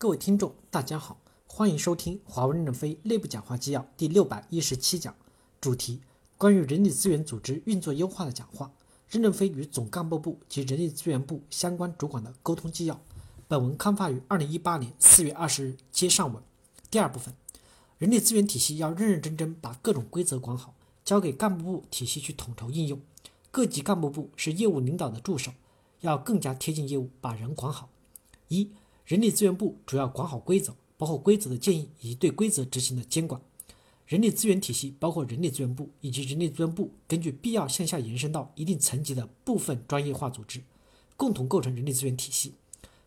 各位听众，大家好，欢迎收听华为任正非内部讲话纪要第六百一十七讲，主题：关于人力资源组织运作优化的讲话。任正非与总干部部及人力资源部相关主管的沟通纪要。本文刊发于二零一八年四月二十日，接上文。第二部分，人力资源体系要认认真真把各种规则管好，交给干部部体系去统筹应用。各级干部部是业务领导的助手，要更加贴近业务，把人管好。一人力资源部主要管好规则，包括规则的建议以及对规则执行的监管。人力资源体系包括人力资源部以及人力资源部根据必要向下延伸到一定层级的部分专业化组织，共同构成人力资源体系。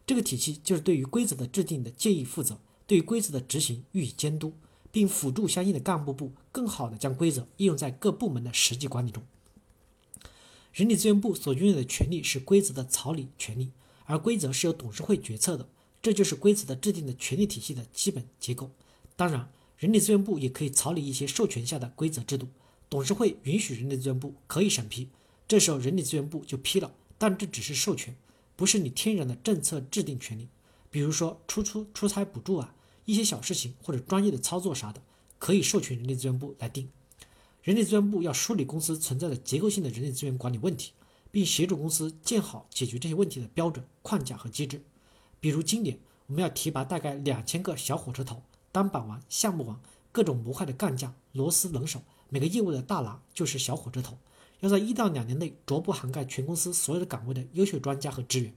这个体系就是对于规则的制定的建议负责，对于规则的执行予以监督，并辅助相应的干部部更好地将规则应用在各部门的实际管理中。人力资源部所拥有的权利是规则的草拟权利，而规则是由董事会决策的。这就是规则的制定的权力体系的基本结构。当然，人力资源部也可以草拟一些授权下的规则制度，董事会允许人力资源部可以审批，这时候人力资源部就批了。但这只是授权，不是你天然的政策制定权利。比如说出出出差补助啊，一些小事情或者专业的操作啥的，可以授权人力资源部来定。人力资源部要梳理公司存在的结构性的人力资源管理问题，并协助公司建好解决这些问题的标准框架和机制。比如今年我们要提拔大概两千个小火车头、单板王、项目王、各种模块的干将、螺丝能手，每个业务的大拿就是小火车头，要在一到两年内逐步涵盖全公司所有的岗位的优秀专家和职员。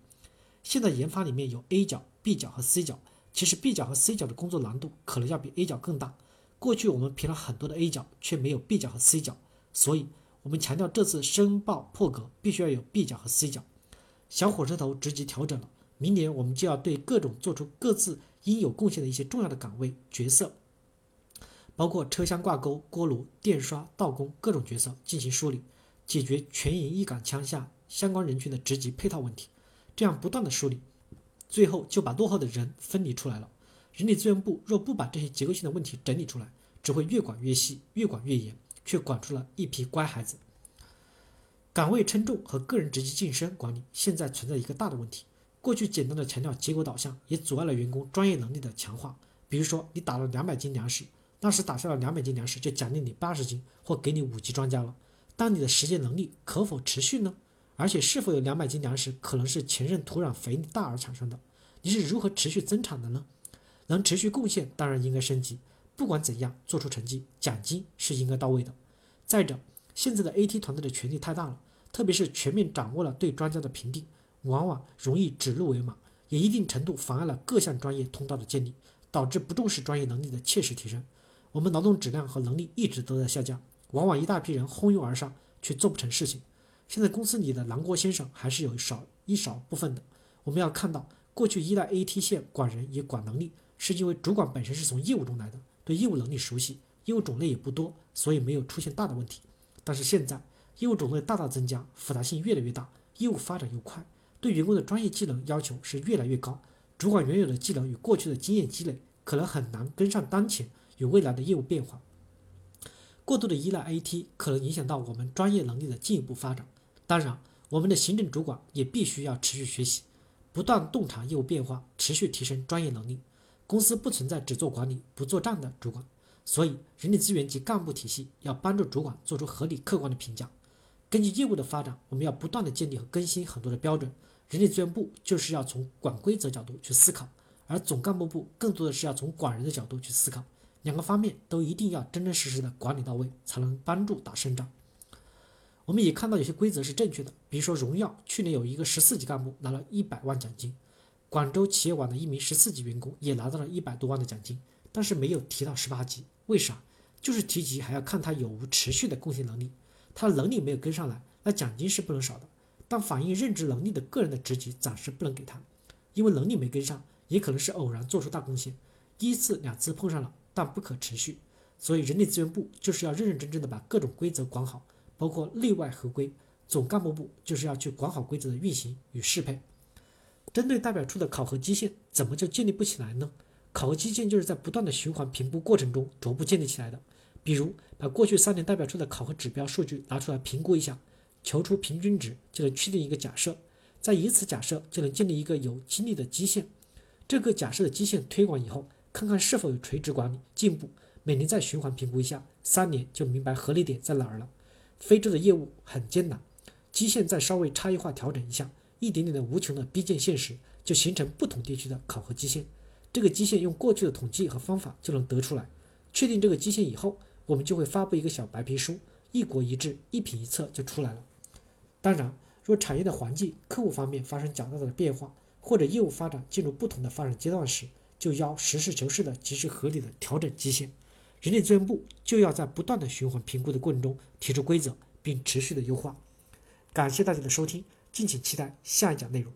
现在研发里面有 A 角、B 角和 C 角，其实 B 角和 C 角的工作难度可能要比 A 角更大。过去我们评了很多的 A 角，却没有 B 角和 C 角，所以我们强调这次申报破格必须要有 B 角和 C 角。小火车头职级调整了。明年我们就要对各种做出各自应有贡献的一些重要的岗位角色，包括车厢挂钩、锅炉、电刷、道工各种角色进行梳理，解决全营一岗枪下相关人群的职级配套问题。这样不断的梳理，最后就把落后的人分离出来了。人力资源部若不把这些结构性的问题整理出来，只会越管越细，越管越严，却管出了一批乖孩子。岗位称重和个人职级晋升管理现在存在一个大的问题。过去简单的强调结果导向，也阻碍了员工专业能力的强化。比如说，你打了两百斤粮食，当时打下了两百斤粮食，就奖励你八十斤，或给你五级专家了。但你的实践能力可否持续呢？而且是否有两百斤粮食，可能是前任土壤肥力大而产生的？你是如何持续增产的呢？能持续贡献，当然应该升级。不管怎样，做出成绩，奖金是应该到位的。再者，现在的 AT 团队的权力太大了，特别是全面掌握了对专家的评定。往往容易指鹿为马，也一定程度妨碍了各项专业通道的建立，导致不重视专业能力的切实提升。我们劳动质量和能力一直都在下降，往往一大批人蜂拥而上，却做不成事情。现在公司里的南郭先生还是有少一少部分的。我们要看到，过去依赖 AT 线管人也管能力，是因为主管本身是从业务中来的，对业务能力熟悉，业务种类也不多，所以没有出现大的问题。但是现在业务种类大大增加，复杂性越来越大，业务发展又快。对员工的专业技能要求是越来越高，主管原有的技能与过去的经验积累可能很难跟上当前与未来的业务变化。过度的依赖 AT 可能影响到我们专业能力的进一步发展。当然，我们的行政主管也必须要持续学习，不断洞察业务变化，持续提升专业能力。公司不存在只做管理不做账的主管，所以人力资源及干部体系要帮助主管做出合理客观的评价。根据业务的发展，我们要不断的建立和更新很多的标准。人力资源部就是要从管规则角度去思考，而总干部部更多的是要从管人的角度去思考。两个方面都一定要真真实实的管理到位，才能帮助打胜仗。我们也看到有些规则是正确的，比如说荣耀去年有一个十四级干部拿了一百万奖金，广州企业网的一名十四级员工也拿到了一百多万的奖金，但是没有提到十八级，为啥？就是提级还要看他有无持续的贡献能力。他的能力没有跟上来，那奖金是不能少的。但反映认知能力的个人的职级暂时不能给他，因为能力没跟上，也可能是偶然做出大贡献，一次两次碰上了，但不可持续。所以人力资源部就是要认认真真的把各种规则管好，包括内外合规。总干部部就是要去管好规则的运行与适配。针对代表处的考核基线，怎么就建立不起来呢？考核基线就是在不断的循环评估过程中逐步建立起来的。比如，把过去三年代表处的考核指标数据拿出来评估一下，求出平均值，就能确定一个假设，再以此假设就能建立一个有激励的基线。这个假设的基线推广以后，看看是否有垂直管理进步，每年再循环评估一下，三年就明白合理点在哪儿了。非洲的业务很艰难，基线再稍微差异化调整一下，一点点的无穷的逼近现实，就形成不同地区的考核基线。这个基线用过去的统计和方法就能得出来。确定这个基线以后，我们就会发布一个小白皮书，一国一制、一品一策就出来了。当然，若产业的环境、客户方面发生较大的变化，或者业务发展进入不同的发展阶段时，就要实事求是的、及时合理的调整基线。人力资源部就要在不断的循环评估的过程中提出规则，并持续的优化。感谢大家的收听，敬请期待下一讲内容。